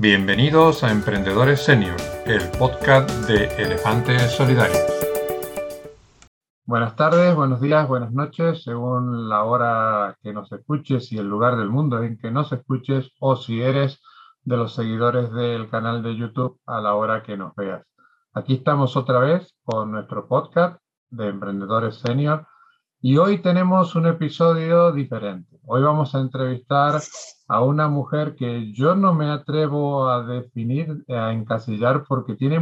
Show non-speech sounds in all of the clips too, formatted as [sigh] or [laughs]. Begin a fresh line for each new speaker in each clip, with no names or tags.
Bienvenidos a Emprendedores Senior, el podcast de Elefantes Solidarios. Buenas tardes, buenos días, buenas noches, según la hora que nos escuches y el lugar del mundo en que nos escuches o si eres de los seguidores del canal de YouTube a la hora que nos veas. Aquí estamos otra vez con nuestro podcast de Emprendedores Senior y hoy tenemos un episodio diferente. Hoy vamos a entrevistar a una mujer que yo no me atrevo a definir, a encasillar, porque tiene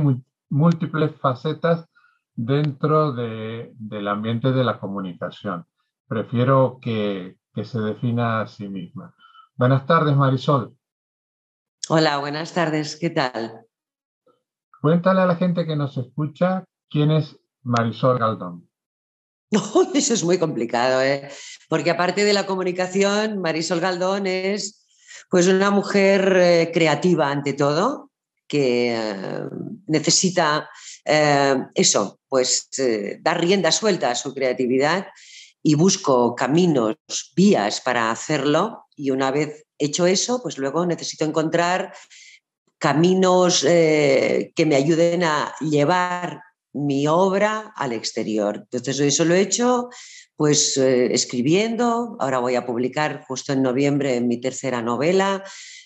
múltiples facetas dentro del ambiente de la comunicación. Prefiero que, que se defina a sí misma. Buenas tardes, Marisol.
Hola, buenas tardes. ¿Qué tal?
Cuéntale a la gente que nos escucha quién es Marisol Galdón. [laughs]
eso es muy complicado, ¿eh? porque aparte de la comunicación, Marisol Galdón es pues una mujer eh, creativa ante todo, que eh, necesita eso, pues dar rienda suelta a su creatividad y busco caminos, vías para hacerlo y una vez hecho eso, pues luego necesito encontrar caminos que me ayuden a llevar mi obra al exterior. Entonces, eso lo he hecho pues eh, escribiendo, ahora voy a publicar justo en noviembre mi tercera novela,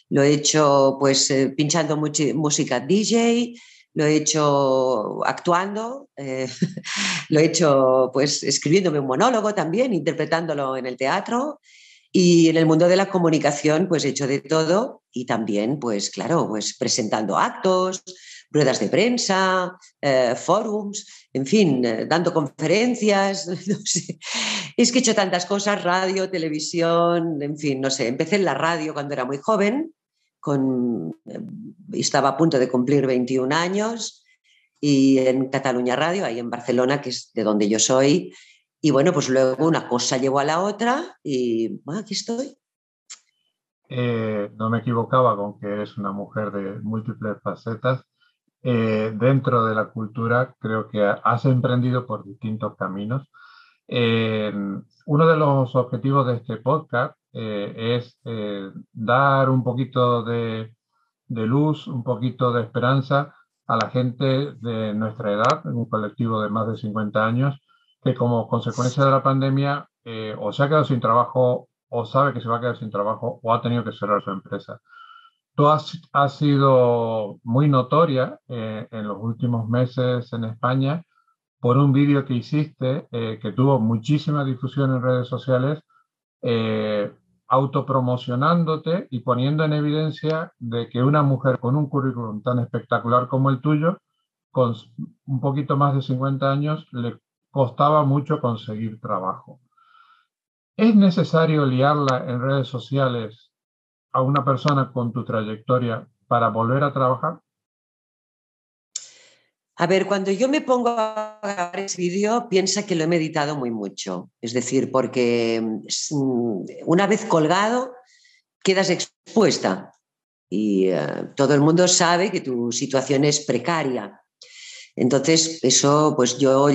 lo he hecho pues eh, pinchando música DJ, lo he hecho actuando, eh, [laughs] lo he hecho pues escribiéndome un monólogo también, interpretándolo en el teatro. Y en el mundo de la comunicación pues he hecho de todo y también pues claro, pues presentando actos, ruedas de prensa, eh, forums, en fin, eh, dando conferencias. [laughs] Es que he hecho tantas cosas, radio, televisión, en fin, no sé. Empecé en la radio cuando era muy joven, eh, estaba a punto de cumplir 21 años y en Cataluña Radio, ahí en Barcelona, que es de donde yo soy. Y bueno, pues luego una cosa llevó a la otra y aquí estoy.
no me equivocaba con que eres una mujer de múltiples facetas eh, dentro de la cultura creo que has emprendido por distintos caminos. Eh, uno de los objetivos de este podcast eh, es dar un poquito de, de, luz, un poquito de esperanza a la gente de nuestra edad, en un colectivo de más de 50 años, que como consecuencia de la pandemia o se ha quedado sin trabajo o sabe que se va a quedar sin trabajo o ha tenido que cerrar su empresa. Tú has, sido muy notoria eh, en los últimos meses en España por un vídeo que hiciste eh, que tuvo muchísima difusión en redes sociales, eh, autopromocionándote y poniendo en evidencia de que una mujer con un currículum tan espectacular como el tuyo, con un poquito más de 50 años, le costaba mucho conseguir trabajo. ¿Es necesario liarla en redes sociales a una persona con tu trayectoria para volver a trabajar?
A ver, cuando yo me pongo a grabar ese vídeo, piensa que lo he meditado muy mucho. Es decir, porque mm, una vez colgado, quedas expuesta y eh, todo el mundo sabe que tu situación es precaria. Entonces, eso, pues yo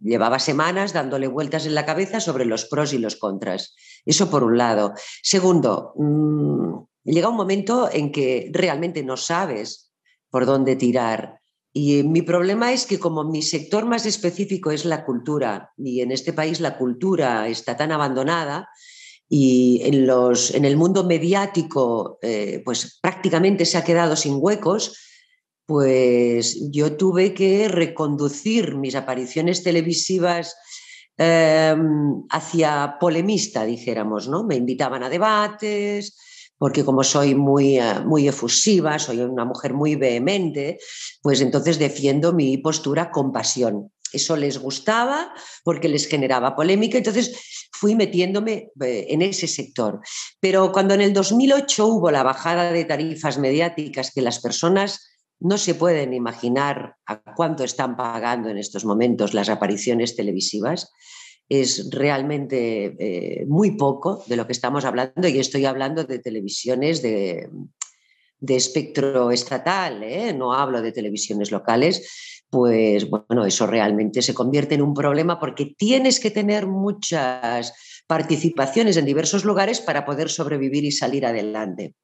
llevaba semanas dándole vueltas en la cabeza sobre los pros y los contras. Eso por un lado. Segundo, mm, llega un momento en que realmente no sabes por dónde tirar. Y mi problema es que como mi sector más específico es la cultura, y en este país la cultura está tan abandonada, y en, los, en el mundo mediático eh, pues prácticamente se ha quedado sin huecos, pues yo tuve que reconducir mis apariciones televisivas em, hacia polemista, dijéramos, ¿no? Me invitaban a debates, porque como soy muy, eh, muy efusiva, soy una mujer muy vehemente, pues entonces defiendo mi postura con pasión. Eso les gustaba porque les generaba polémica, entonces fui metiéndome eh, en ese sector. Pero cuando en el 2008 hubo la bajada de tarifas mediáticas que las personas no se pueden imaginar a cuánto están pagando en estos momentos las apariciones televisivas. Es realmente eh, muy poco de lo que estamos hablando y estoy hablando de televisiones de, espectro estatal, ¿eh? no hablo de televisiones locales, pues bueno, eso realmente se convierte en un problema porque tienes que tener muchas participaciones en diversos lugares para poder sobrevivir y salir adelante.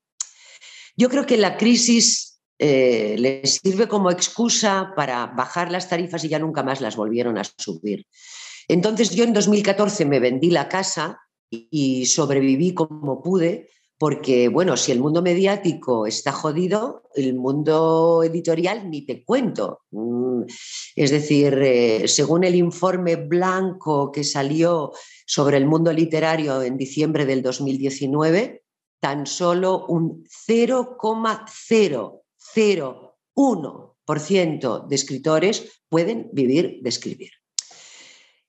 Yo creo que la crisis eh, les sirve como excusa para bajar las tarifas y ya nunca más las volvieron a subir. Entonces yo en 2014 me vendí la casa y sobreviví como pude, porque, bueno, si el mundo mediático está jodido, el mundo editorial ni te cuento. Mm, es decir, eh, según el informe blanco que salió sobre el mundo literario en diciembre del 2019, tan solo un 0,001% de escritores pueden vivir de escribir.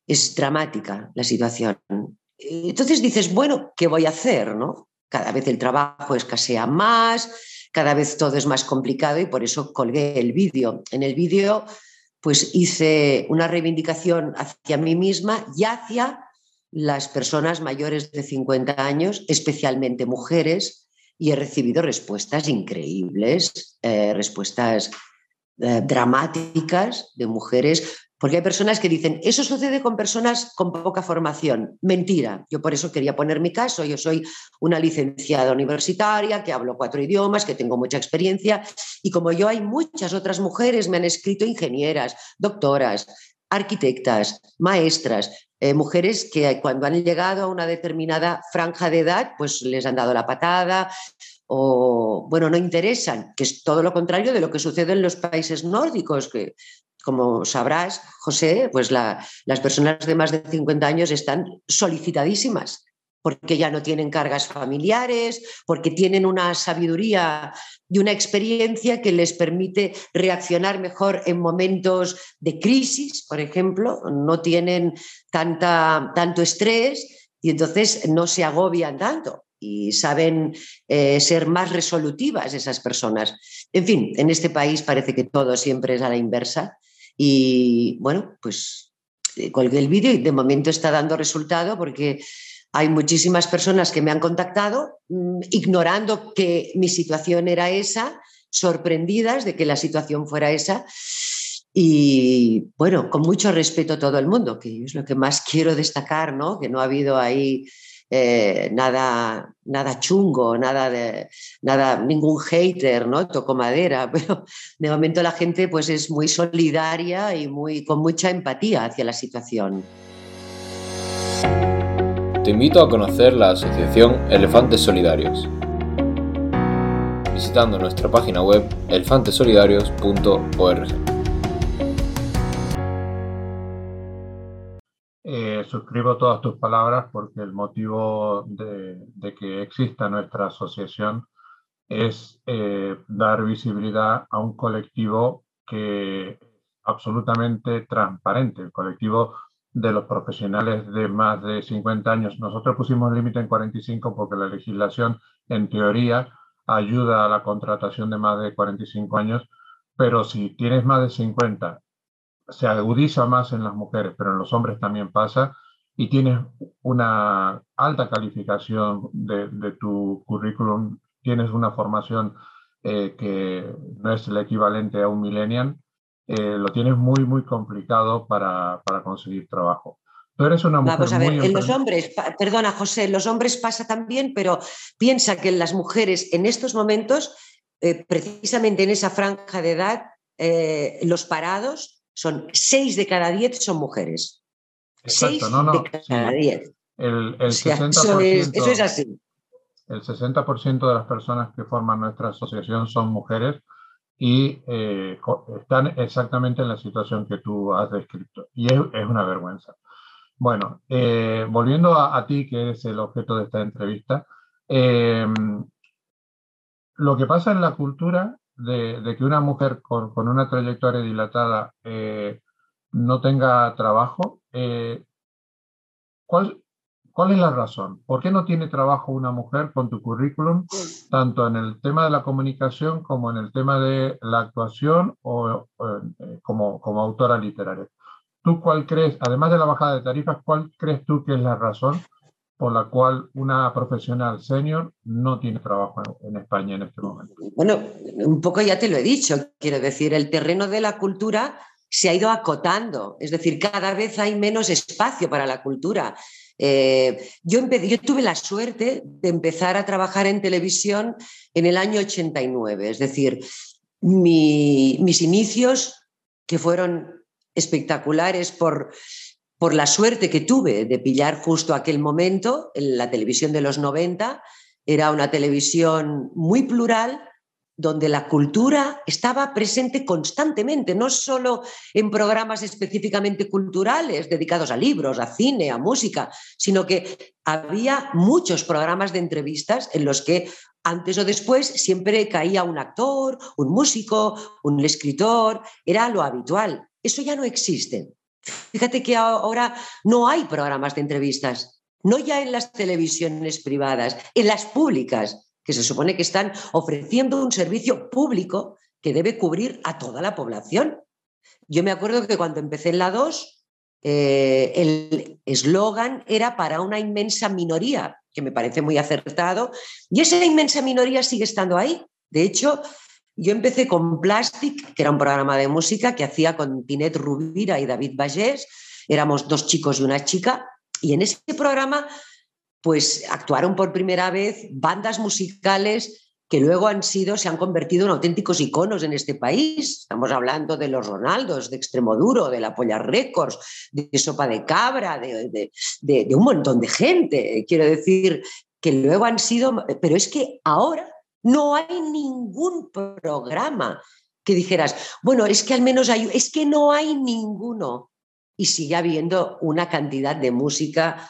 Es dramática la situación. Entonces dices, bueno, ¿qué voy a hacer? ¿no? Cada vez el trabajo escasea más, cada vez todo es más complicado y por eso colgué el vídeo. En el vídeo pues hice una reivindicación hacia mí misma y hacia las personas mayores de 50 años, especialmente mujeres, y he recibido respuestas increíbles, eh, respuestas eh, dramáticas de mujeres porque hay personas que dicen, eso sucede con personas con poca formación. Mentira. Yo por eso quería poner mi caso. Yo soy una licenciada universitaria, que hablo cuatro idiomas, que tengo mucha experiencia. Y como yo hay muchas otras mujeres, me han escrito ingenieras, doctoras, arquitectas, maestras, eh, mujeres que cuando han llegado a una determinada franja de edad, pues les han dado la patada o, bueno, no interesan, que es todo lo contrario de lo que sucede en los países nórdicos, que como sabrás, José, pues las personas de más de 50 años están solicitadísimas porque ya no tienen cargas familiares, porque tienen una sabiduría y una experiencia que les permite reaccionar mejor en momentos de crisis, por ejemplo, no tienen tanta, tanto estrés y entonces no se agobian tanto y saben eh, ser más resolutivas esas personas. En fin, en este país parece que todo siempre es a la inversa y bueno, pues eh, colgué el vídeo y de momento está dando resultado porque hay muchísimas personas que me han contactado mm, ignorando que mi situación era esa, sorprendidas de que la situación fuera esa. Y bueno, con mucho respeto a todo el mundo, que es lo que más [laughs] quiero destacar, ¿no? Que no ha habido ahí eh, nada, nada chungo, nada de, nada, ningún hater, ¿no? Toco madera, [laughs] pero de momento la gente pues es muy solidaria y muy, con mucha empatía hacia la situación.
Te invito a conocer la asociación Elefantes Solidarios visitando nuestra página web elefantesolidarios.org.
suscribo todas tus palabras porque el motivo de, que exista nuestra asociación es eh, dar visibilidad a un colectivo que es absolutamente transparente, el colectivo de los profesionales de más de 50 años. Nosotros pusimos el límite en 45 porque la legislación, en teoría, ayuda a la contratación de más de 45 años, pero si tienes más de 50 se agudiza más en las mujeres, pero en los hombres también pasa, y tienes una alta calificación de, tu currículum, tienes una formación eh, que no es el equivalente a un millennial, eh, lo tienes muy, muy complicado para, para conseguir trabajo.
Tú eres una mujer Vamos a ver, en los hombres, perdona José, en los hombres pasa también, pero piensa que las mujeres en estos momentos, eh, precisamente en esa franja de edad, los parados son seis de cada diez son mujeres. seis de cada diez.
El, 60%, eso, es, así. El 60% de las personas que forman nuestra asociación son mujeres y eh, están exactamente en la situación que tú has descrito. Y es, una vergüenza. Bueno, eh, volviendo a, ti, que eres el objeto de esta entrevista, eh, lo que pasa en la cultura de, que una mujer con, una trayectoria dilatada eh, no tenga trabajo, eh, ¿cuál, ¿cuál es la razón? ¿Por qué no tiene trabajo una mujer con tu currículum, tanto en el tema de la comunicación como en el tema de la actuación o, eh, como, como autora literaria? ¿Tú cuál crees, además de la bajada de tarifas, cuál crees tú que es la razón por la cual una profesional senior no tiene trabajo en España en este momento?
Bueno, un poco ya te lo he dicho, quiero decir, el terreno de la cultura se ha ido acotando, es decir, cada vez hay menos espacio para la cultura. Eh, yo, yo tuve la suerte de empezar a trabajar en televisión en el año 89, es decir, mis inicios, que fueron espectaculares por, por la suerte que tuve de pillar justo aquel momento en la televisión de los 90, era una televisión muy plural, donde la cultura estaba presente constantemente, no solo en programas específicamente culturales dedicados a libros, a cine, a música, sino que había muchos programas de entrevistas en los que antes o después siempre caía un actor, un músico, un escritor, era lo habitual. Eso ya no existe. Fíjate que ahora no hay programas de entrevistas, no ya en las televisiones privadas, en las públicas que se supone que están ofreciendo un servicio público que debe cubrir a toda la población. Yo me acuerdo que cuando empecé en la 2, eh, el eslogan era para una inmensa minoría, que me parece muy acertado, y esa inmensa minoría sigue estando ahí. De hecho, yo empecé con Plastic, que era un programa de música que hacía con Tinet Rubira y David Vallés, éramos dos chicos y una chica, y en ese programa pues actuaron por primera vez bandas musicales que luego han sido, se han convertido en auténticos iconos en este país. Estamos hablando de los Ronaldos, de Extremoduro, de la Polla Records, de Sopa de Cabra, de, de, un montón de gente. Quiero decir que luego han sido, pero es que ahora no hay ningún programa que dijeras, bueno, es que al menos hay, es que no hay ninguno. Y sigue habiendo una cantidad de música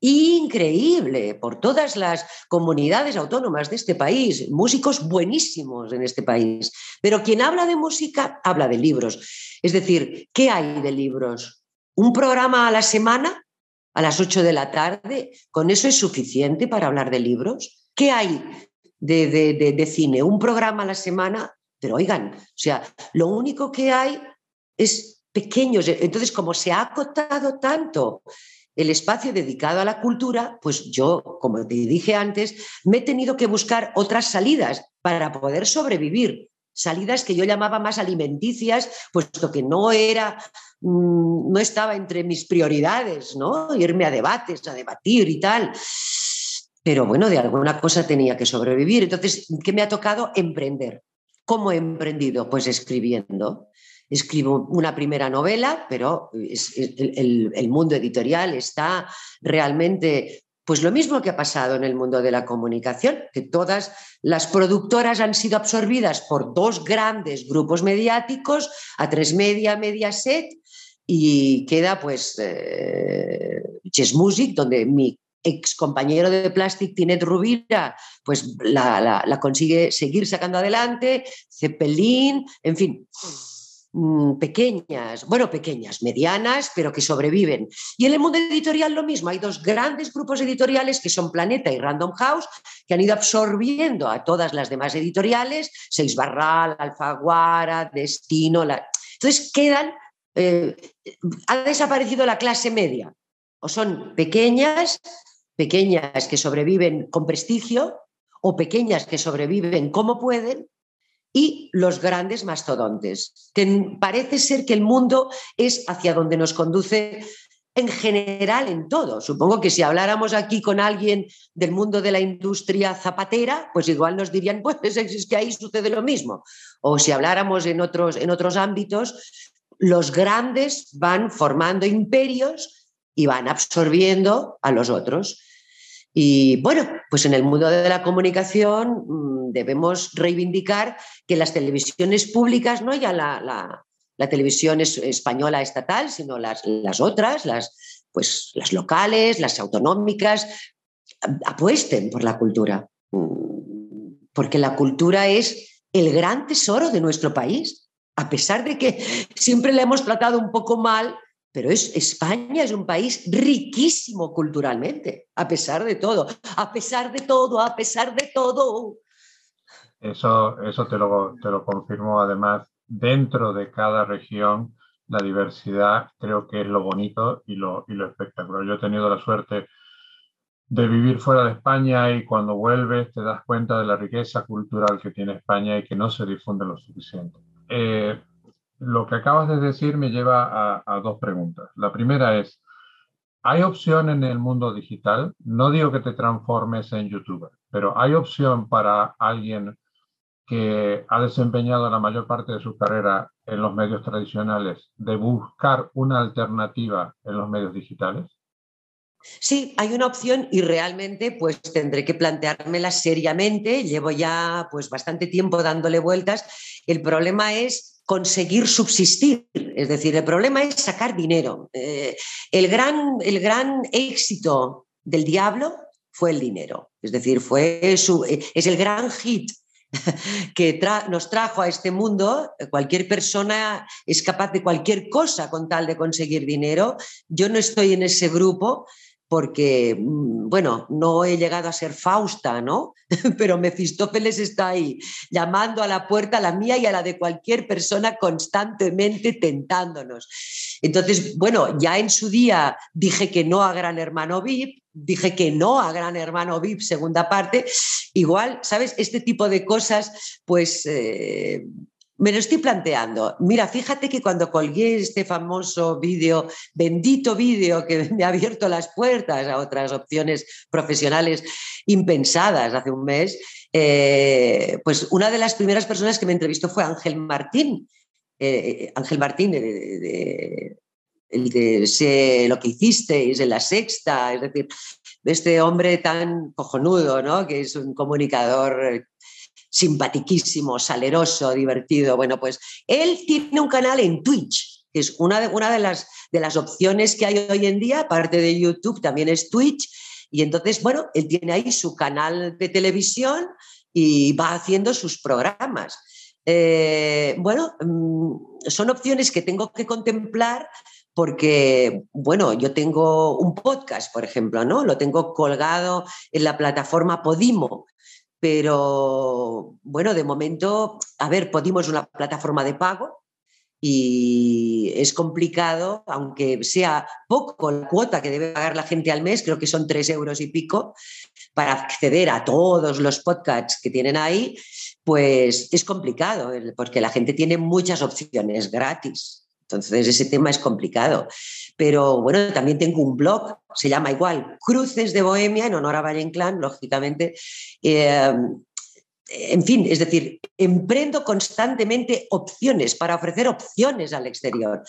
increíble por todas las comunidades autónomas de este país, músicos buenísimos en este país. Pero quien habla de música habla de libros. Es decir, ¿qué hay de libros? ¿Un programa a la semana? A las 8 de la tarde, ¿con eso es suficiente para hablar de libros? ¿Qué hay de, de cine? ¿Un programa a la semana? Pero oigan, o sea, lo único que hay es pequeños. Entonces, como se ha acotado tanto el espacio dedicado a la cultura, pues yo, como te dije antes, me he tenido que buscar otras salidas para poder sobrevivir. Salidas que yo llamaba más alimenticias, puesto que no era, mm, no estaba entre mis prioridades, ¿no? Irme a debates, a debatir y tal. Pero bueno, de alguna cosa tenía que sobrevivir. Entonces, ¿qué me ha tocado? Emprender. ¿Cómo he emprendido? Pues escribiendo escribo una primera novela, pero el, mundo editorial está realmente pues lo mismo que ha pasado en el mundo de la comunicación, que todas las productoras han sido absorbidas por dos grandes grupos mediáticos, a tres media, Mediaset, y queda pues eh, Chess Music, donde mi ex compañero de Plastic, Tinet Rubira, pues la, la consigue seguir sacando adelante, Zeppelin, en fin. Mm, pequeñas, bueno, pequeñas, medianas, pero que sobreviven. Y en el mundo editorial lo mismo, hay dos grandes grupos editoriales que son Planeta y Random House, que han ido absorbiendo a todas las demás editoriales, Seis Barral, Alfaguara, Destino, entonces quedan, eh, ha desaparecido la clase media, o son pequeñas, pequeñas que sobreviven con prestigio, o pequeñas que sobreviven como pueden, y los grandes mastodontes, que parece ser que el mundo es hacia donde nos conduce en general en todo. Supongo que si habláramos aquí con alguien del mundo de la industria zapatera, pues igual nos dirían, [laughs] pues es que ahí sucede lo mismo. O si habláramos en otros, en otros ámbitos, los grandes van formando imperios y van absorbiendo a los otros. Y bueno, pues en el mundo de la comunicación mm, debemos reivindicar que las televisiones públicas, no ya la, la, televisión española estatal, sino las, las otras, las, pues, las locales, las autonómicas, apuesten por la cultura. Mm, porque la cultura es el gran tesoro de nuestro país. A pesar de que siempre la hemos tratado un poco mal, pero es, España es un país riquísimo culturalmente, a pesar de todo, a pesar de todo, a pesar de todo.
Eso, eso te, lo, te lo confirmo. Además, dentro de cada región, la diversidad creo que es lo bonito y lo, y lo espectacular. Yo he tenido la suerte de vivir fuera de España y cuando vuelves te das cuenta de la riqueza cultural que tiene España y que no se difunde lo suficiente. Eh, lo que acabas de decir me lleva a, dos preguntas. La primera es, hay opción en el mundo digital, no digo que te transformes en youtuber, pero hay opción para alguien que ha desempeñado la mayor parte de su carrera en los medios tradicionales de buscar una alternativa en los medios digitales?
Sí, hay una opción y realmente pues tendré que planteármela seriamente. Llevo ya pues bastante tiempo dándole vueltas. El problema es conseguir subsistir, es decir, el problema es sacar dinero. Eh, el, gran, el gran éxito del diablo fue el dinero, es decir, fue su, es el gran hit [laughs] que nos trajo a este mundo, cualquier persona es capaz de cualquier cosa con tal de conseguir dinero. Yo no estoy en ese grupo, porque, mm, bueno, no he llegado a ser Fausta, ¿no? [laughs] Pero Mefistófeles está ahí, llamando a la puerta, a la mía y a la de cualquier persona constantemente tentándonos. Entonces, bueno, ya en su día dije que no a Gran Hermano VIP, dije que no a Gran Hermano VIP, segunda parte. Igual, ¿sabes? Este tipo de cosas, pues... Eh, me lo estoy planteando. Mira, fíjate que cuando colgué este famoso vídeo, bendito vídeo que [laughs] me ha abierto las puertas a otras opciones profesionales impensadas hace un mes, eh, pues una de las primeras personas que me entrevistó fue Ángel Martín. Eh, Ángel Martín, el de sé lo que hicisteis en la sexta, es decir, de este hombre tan cojonudo, ¿no? que es un comunicador simpatiquísimo, saleroso, divertido. Bueno, pues él tiene un canal en Twitch, que es una de, una de, las, de las opciones que hay hoy en día, aparte de YouTube, también es Twitch. Y entonces, bueno, él tiene ahí su canal de televisión y va haciendo sus programas. Eh, bueno, mm, son opciones que tengo que contemplar porque, bueno, yo tengo un podcast, por ejemplo, ¿no? Lo tengo colgado en la plataforma Podimo, pero bueno, de momento, a ver, Podimo es una plataforma de pago y es complicado, aunque sea poco la cuota que debe pagar la gente al mes, creo que son tres euros y pico, para acceder a todos los podcasts que tienen ahí, pues es complicado, porque la gente tiene muchas opciones gratis. Entonces ese tema es complicado. Pero bueno, también tengo un blog, se llama igual Cruces de Bohemia, en honor a Valle Inclán, lógicamente. Eh, en fin, es decir, emprendo constantemente opciones para ofrecer opciones al exterior.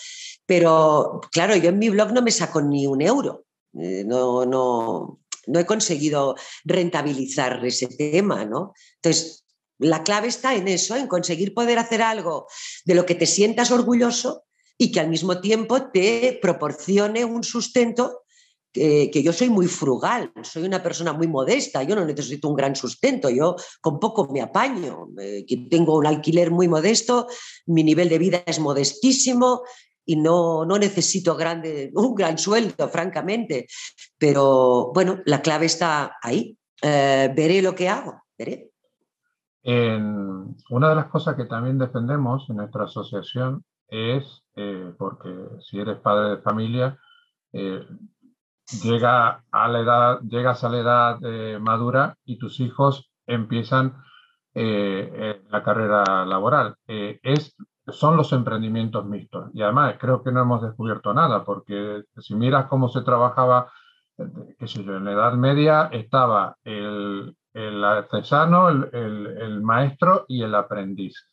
Pero claro, yo en mi blog no me saco ni un euro. Eh, no, no, no he conseguido rentabilizar ese tema, ¿no? Entonces, la clave está en eso, en conseguir poder hacer algo de lo que te sientas orgulloso y que al mismo tiempo te proporcione un sustento que, yo soy muy frugal, soy una persona muy modesta, yo no necesito un gran sustento, yo con poco me apaño, eh, tengo un alquiler muy modesto, mi nivel de vida es modestísimo y no, no necesito grande, un gran sueldo, francamente, pero bueno, la clave está ahí, eh, veré lo que hago, veré.
una de las cosas que también defendemos en nuestra asociación es, eh, porque si eres padre de familia, eh, llega a la edad, llegas a la edad eh, madura y tus hijos empiezan la carrera laboral. es, son los emprendimientos mixtos. Y además creo que no hemos descubierto nada, porque si miras cómo se trabajaba, qué sé yo, en la Edad Media estaba el, el artesano, el, el maestro y el aprendiz.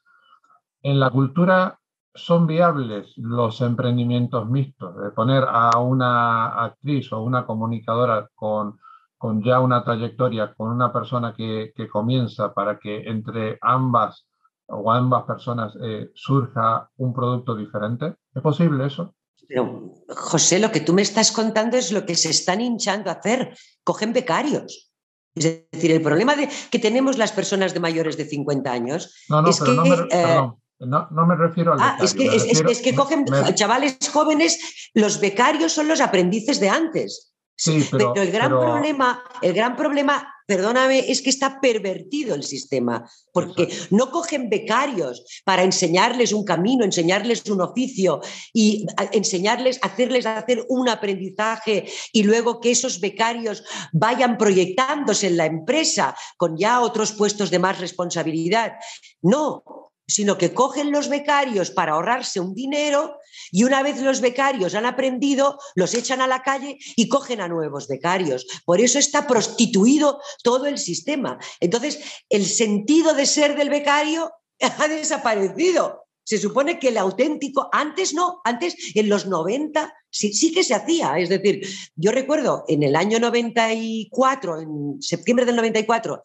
En la cultura son viables los emprendimientos mixtos, de poner a una actriz o una comunicadora con, con ya una trayectoria, con una persona que, que comienza para que entre ambas o ambas personas eh, surja un producto diferente? ¿Es posible eso?
Pero, José, lo que tú me estás contando es lo que se están hinchando a hacer. Cogen becarios. Es decir, el problema de, que tenemos las personas de mayores de 50 años es que...
Eh, no, no me refiero al
ah, es que, es, que cogen chavales jóvenes, los becarios son los aprendices de antes.
Sí, pero,
el gran problema, el gran problema, perdóname, es que está pervertido el sistema, porque no cogen becarios para enseñarles un camino, enseñarles un oficio y enseñarles, hacerles hacer un aprendizaje y luego que esos becarios vayan proyectándose en la empresa con ya otros puestos de más responsabilidad. No, sino que cogen los becarios para ahorrarse un dinero y una vez los becarios han aprendido, los echan a la calle y cogen a nuevos becarios. Por eso está prostituido todo el sistema. Entonces, el sentido de ser del becario [laughs] ha desaparecido. Se supone que el auténtico, antes no, antes en los 90 sí, sí que se hacía. Es decir, yo recuerdo en el año 94, en septiembre del 94,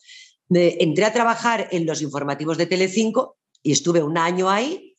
entré a trabajar en los informativos de Telecinco y estuve un año ahí.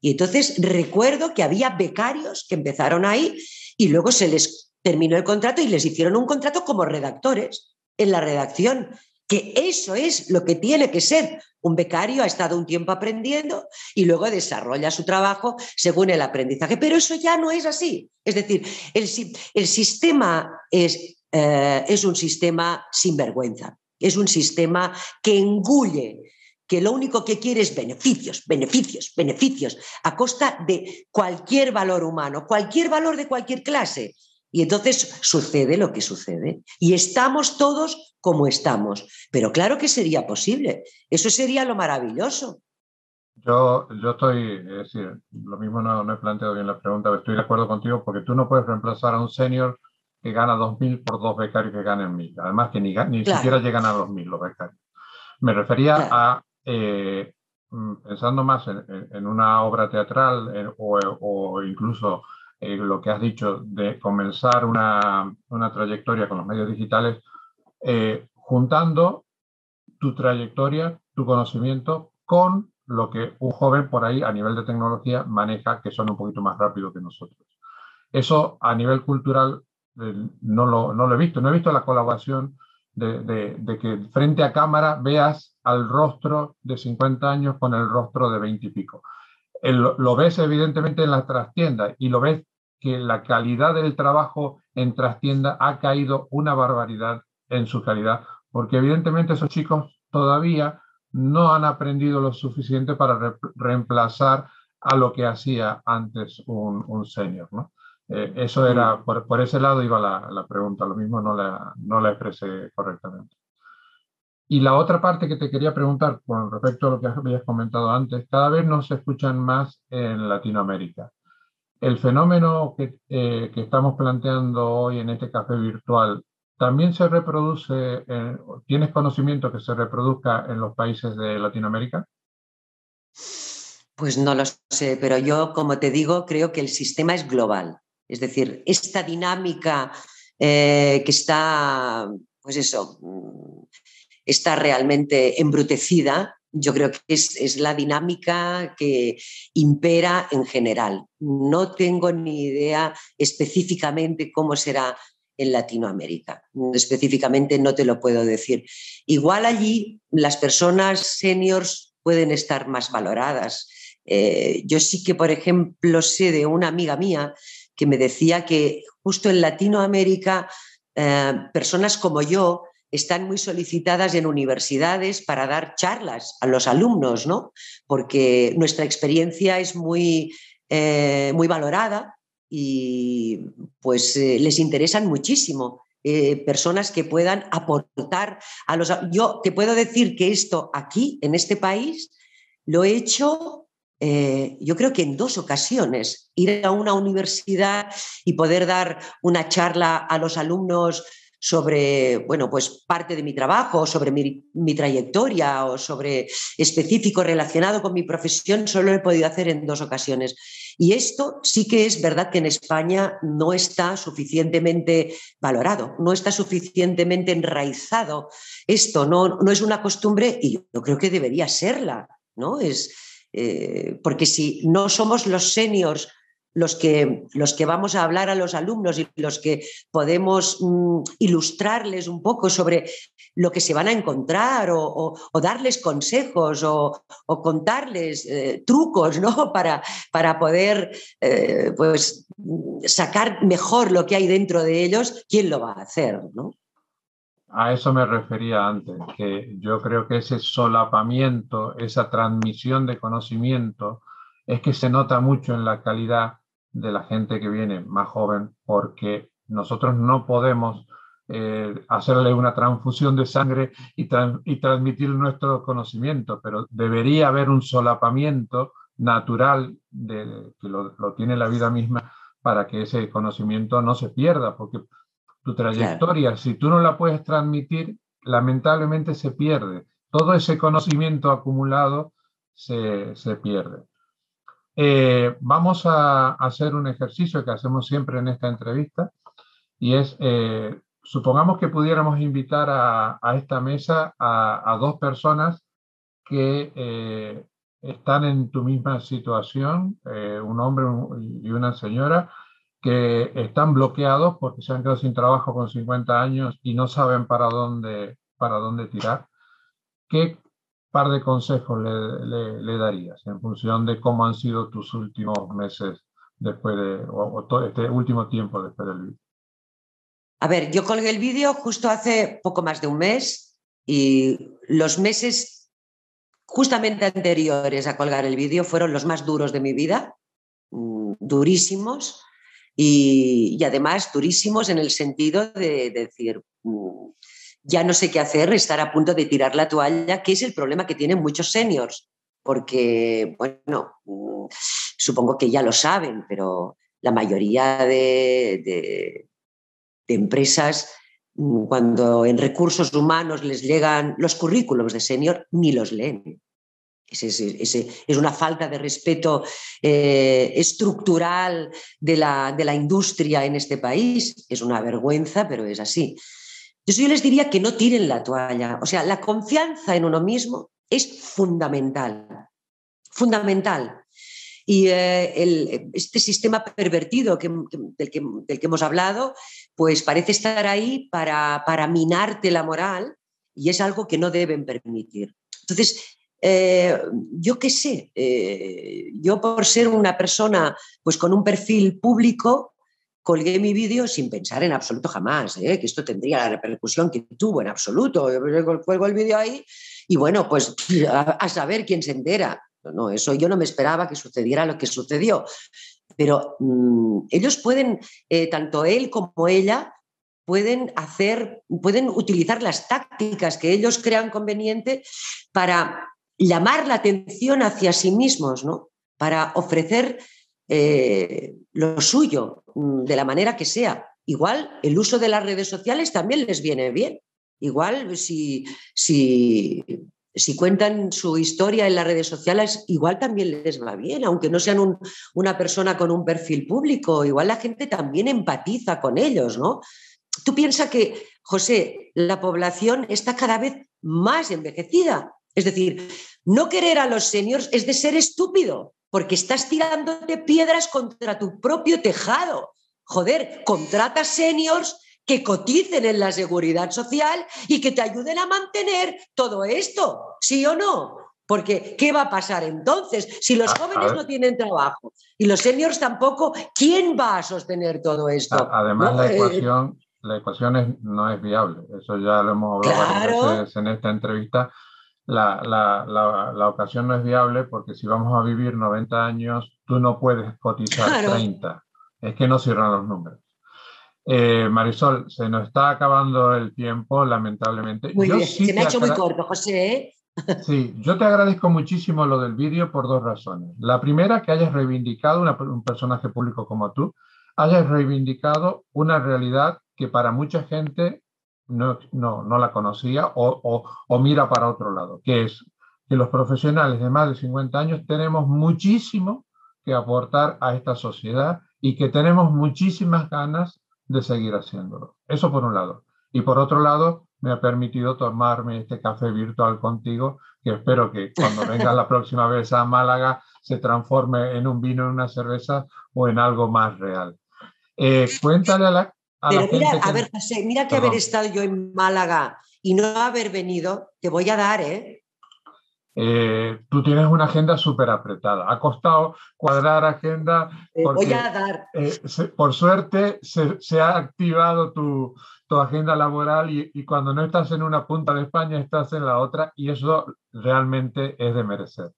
Y entonces recuerdo que había becarios que empezaron ahí y luego se les terminó el contrato y les hicieron un contrato como redactores en la redacción que eso es lo que tiene que ser. Un becario ha estado un tiempo aprendiendo y luego desarrolla su trabajo según el aprendizaje, pero eso ya no es así. Es decir, el, el sistema es, eh, es un sistema sin vergüenza, es un sistema que engulle que lo único que quiere es beneficios, beneficios, beneficios, a costa de cualquier valor humano, cualquier valor de cualquier clase. Y entonces sucede lo que sucede. Y estamos todos como estamos. Pero claro que sería posible. Eso sería lo maravilloso.
Yo, yo estoy, es decir, lo mismo no, he planteado bien la pregunta, pero estoy de acuerdo contigo porque tú no puedes reemplazar a un senior que gana 2.000 por dos becarios que ganen 1.000. Además que ni, ni siquiera llegan a 2.000 los becarios. Me refería a, eh, mm, pensando más en, una obra teatral o, incluso eh, lo que has dicho de comenzar una, una trayectoria con los medios digitales, eh, juntando tu trayectoria, tu conocimiento con lo que un joven por ahí a nivel de tecnología maneja, que son un poquito más rápido que nosotros. Eso a nivel cultural eh, no, lo, no, lo, he visto, no he visto la colaboración de, que frente a cámara veas al rostro de 50 años con el rostro de 20 y pico lo ves evidentemente en la trastienda y lo ves que la calidad del trabajo en trastienda ha caído una barbaridad en su calidad, porque evidentemente esos chicos todavía no han aprendido lo suficiente para reemplazar a lo que hacía antes un, un senior. ¿no? Eh, eso era, por, por, ese lado iba la, la, pregunta, lo mismo no la, no la expresé correctamente. Y la otra parte que te quería preguntar con respecto a lo que habías comentado antes, cada vez nos escuchan más en Latinoamérica. El fenómeno que, eh, que estamos planteando hoy en este café virtual también se reproduce, ¿tienes conocimiento que se reproduzca en los países de Latinoamérica?
Pues no lo sé, pero yo, como te digo, creo que el sistema es global. Es decir, esta dinámica eh, que está, pues eso, está realmente embrutecida, yo creo que es, la dinámica que impera en general. No tengo ni idea específicamente cómo será en Latinoamérica. Específicamente no te lo puedo decir. Igual allí las personas seniors pueden estar más valoradas. Eh, yo sí que, por ejemplo, sé de una amiga mía que me decía que justo en Latinoamérica eh, personas como yo están muy solicitadas en universidades para dar charlas a los alumnos, ¿no? Porque nuestra experiencia es muy, eh, muy valorada y pues eh, les interesan muchísimo. Personas que puedan aportar a los... Yo te puedo decir que esto aquí, en este país, lo he hecho yo creo que en dos ocasiones, ir a una universidad y poder dar una charla a los alumnos sobre, bueno, pues parte de mi trabajo, sobre mi, trayectoria o sobre específico relacionado con mi profesión, solo lo he podido hacer en dos ocasiones. Y esto sí que es verdad que en España no está suficientemente valorado, no está suficientemente enraizado. Esto no, no es una costumbre y yo creo que debería serla, ¿no? Es, eh, porque si no somos los seniors los que, los que vamos a hablar a los alumnos y los que podemos mm, ilustrarles un poco sobre lo que se van a encontrar o, darles consejos o, contarles eh, trucos ¿no? [laughs] para, para poder eh, pues, sacar mejor lo que hay dentro de ellos, ¿quién lo va a hacer? ¿no?
A eso me refería antes, que yo creo que ese solapamiento, esa transmisión de conocimiento, es que se nota mucho en la calidad de la gente que viene más joven, porque nosotros no podemos eh, hacerle una transfusión de sangre y, transmitir nuestro conocimiento, pero debería haber un solapamiento natural de, que lo, tiene la vida misma para que ese conocimiento no se pierda, porque tu trayectoria, si tú no la puedes transmitir, lamentablemente se pierde. Todo ese conocimiento acumulado se, se pierde. Eh, vamos a hacer un ejercicio que hacemos siempre en esta entrevista y es, eh, supongamos que pudiéramos invitar a, a esta mesa a, a, dos personas que eh, están en tu misma situación, un hombre y una señora, que están bloqueados porque se han quedado sin trabajo con 50 años y no saben para dónde, para dónde tirar. ¿Qué par de consejos le, le, darías en función de cómo han sido tus últimos meses después de, o, todo este último tiempo después del vídeo?
A ver, yo colgué el vídeo justo hace poco más de un mes y los meses justamente anteriores a colgar el vídeo fueron los más duros de mi vida, mm, durísimos y, además durísimos en el sentido de, decir, mm, ya no sé qué hacer, estar a punto de tirar la toalla, que es el problema que tienen muchos seniors, porque, bueno, mm, supongo que ya lo saben, pero la mayoría de, de, empresas, mm, cuando en recursos humanos les llegan los currículums de senior, ni los leen. Es, una falta de respeto eh, estructural de la, de la, industria en este país. Es una vergüenza, pero es así. Yo les diría que no tiren la toalla. O sea, la confianza en uno mismo es fundamental. Fundamental. Y eh, este sistema pervertido del, que, del, que, hemos hablado, pues parece estar ahí para, para minarte la moral y es algo que no deben permitir. Entonces, eh, yo qué sé, eh, yo por ser una persona pues con un perfil público, colgué mi vídeo sin pensar en absoluto jamás, eh, que esto tendría la repercusión que tuvo en absoluto. Yo cuelgo el vídeo ahí y bueno, pues a, saber quién se entera. No, eso yo no me esperaba que sucediera lo que sucedió. Pero mm, ellos pueden, tanto él como ella, pueden hacer, pueden utilizar las tácticas que ellos crean conveniente para llamar la atención hacia sí mismos, ¿no? Para ofrecer eh, lo suyo mm, de la manera que sea. Igual el uso de las redes sociales también les viene bien. Igual si, si, si cuentan su historia en las redes sociales, igual también les va bien, aunque no sean una persona con un perfil público, igual la gente también empatiza con ellos, ¿no? Tú piensas que, José, la población está cada vez más envejecida es decir, no querer a los seniors es de ser estúpido, porque estás tirándote piedras contra tu propio tejado. Joder, contrata seniors que coticen en la seguridad social y que te ayuden a mantener todo esto, ¿sí o no? Porque, ¿qué va a pasar entonces? Si los jóvenes no tienen trabajo y los seniors tampoco, ¿quién va a sostener todo esto?
Además, la, eh, ecuación, la ecuación no es viable. Eso ya lo hemos hablado en esta entrevista la, la, la, ocasión no es viable porque si vamos a vivir 90 años, tú no puedes cotizar 30. Es que no cierran los números. Eh, Marisol, se nos está acabando el tiempo, lamentablemente.
Muy bien, se me ha hecho muy corto, José. ¿eh?
Sí, yo te agradezco muchísimo lo del vídeo por dos razones. La primera, que hayas reivindicado, un personaje público como tú, hayas reivindicado una realidad que para mucha gente no, no, no la conocía o, o, mira para otro lado, que es que los profesionales de más de 50 años tenemos muchísimo que aportar a esta sociedad y que tenemos muchísimas ganas de seguir haciéndolo. Eso por un lado. Y por otro lado, me ha permitido tomarme este café virtual contigo, que espero que cuando venga la próxima vez a Málaga se transforme en un vino, en una cerveza o en algo más real. Eh, cuéntale a la,
pero mira, a ver, José, mira que haber estado yo en Málaga y no haber venido, te voy a dar, ¿eh?
eh tú tienes una agenda súper apretada. Ha costado cuadrar agenda.
Te voy a dar.
Eh, por suerte se, ha activado tu, tu agenda laboral y, y, cuando no estás en una punta de España, estás en la otra y eso realmente es de merecer.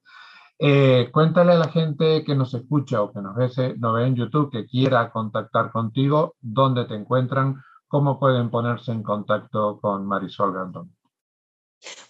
Eh, cuéntale a la gente que nos escucha o que nos ve, nos ve en YouTube que quiera contactar contigo, dónde te encuentran, ¿cómo pueden ponerse en contacto con Marisol Gandón?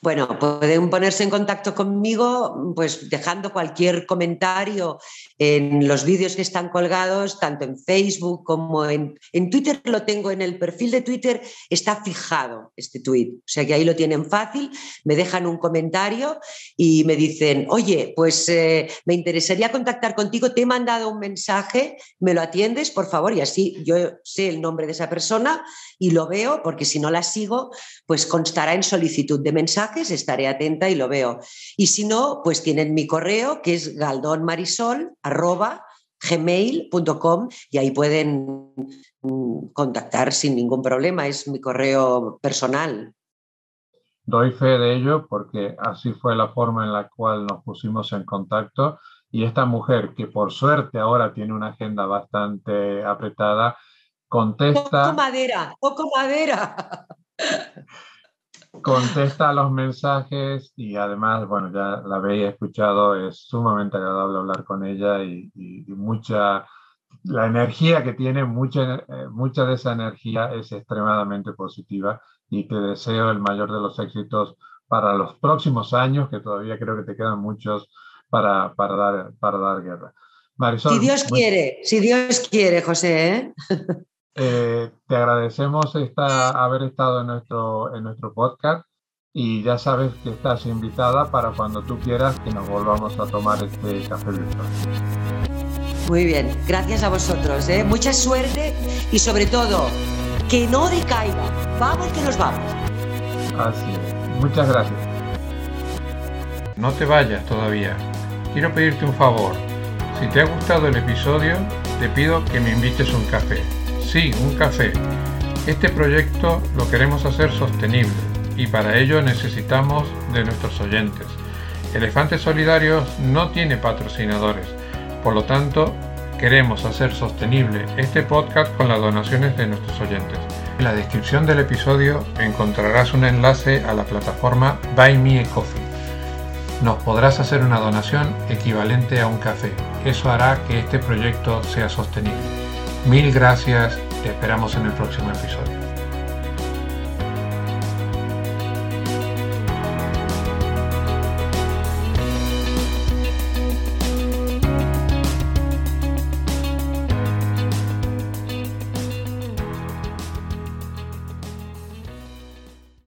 Bueno, pueden ponerse en contacto conmigo pues dejando cualquier comentario en los vídeos que están colgados, tanto en Facebook como en, en, Twitter. Lo tengo en el perfil de Twitter, está fijado este tweet. O sea que ahí lo tienen fácil, me dejan un comentario y me dicen, oye, pues eh, me interesaría contactar contigo, te he mandado un mensaje, me lo atiendes, por favor, y así yo sé el nombre de esa persona y lo veo, porque si no la sigo, pues constará en solicitud de mensajes, estaré atenta y lo veo. Y si no, pues tienen mi correo, que es galdonmarisol.gmail.com y ahí pueden mm, contactar sin ningún problema, es mi correo personal.
Doy fe de ello porque así fue la forma en la cual nos pusimos en contacto y esta mujer que por suerte ahora tiene una agenda bastante apretada, contesta...
Poco madera, poco madera. [laughs]
contesta los mensajes y además, bueno, ya la habéis escuchado, es sumamente agradable hablar con ella y, mucha, la energía que tiene, mucha, eh, mucha de esa energía es extremadamente positiva y te deseo el mayor de los éxitos para los próximos años, que todavía creo que te quedan muchos para, para, dar, para dar guerra.
Marisol, si Dios quiere, si Dios quiere, José. ¿eh? [laughs]
Eh, te agradecemos esta, haber estado en nuestro, en nuestro podcast y ya sabes que estás invitada para cuando tú quieras que nos volvamos a tomar este café virtual.
Muy bien, gracias a vosotros. ¿eh? Mucha suerte y sobre todo, que no decaiga. Vamos que nos vamos.
Así es. Muchas gracias.
No te vayas todavía. Quiero pedirte un favor. Si te ha gustado el episodio, te pido que me invites un café. Sí, un café. Este proyecto lo queremos hacer sostenible y para ello necesitamos de nuestros oyentes. Elefantes Solidarios no tiene patrocinadores, por lo tanto queremos hacer sostenible este podcast con las donaciones de nuestros oyentes. En la descripción del episodio encontrarás un enlace a la plataforma Buy Me a Coffee. Nos podrás hacer una donación equivalente a un café. Eso hará que este proyecto sea sostenible. Mil gracias, te esperamos en el próximo episodio.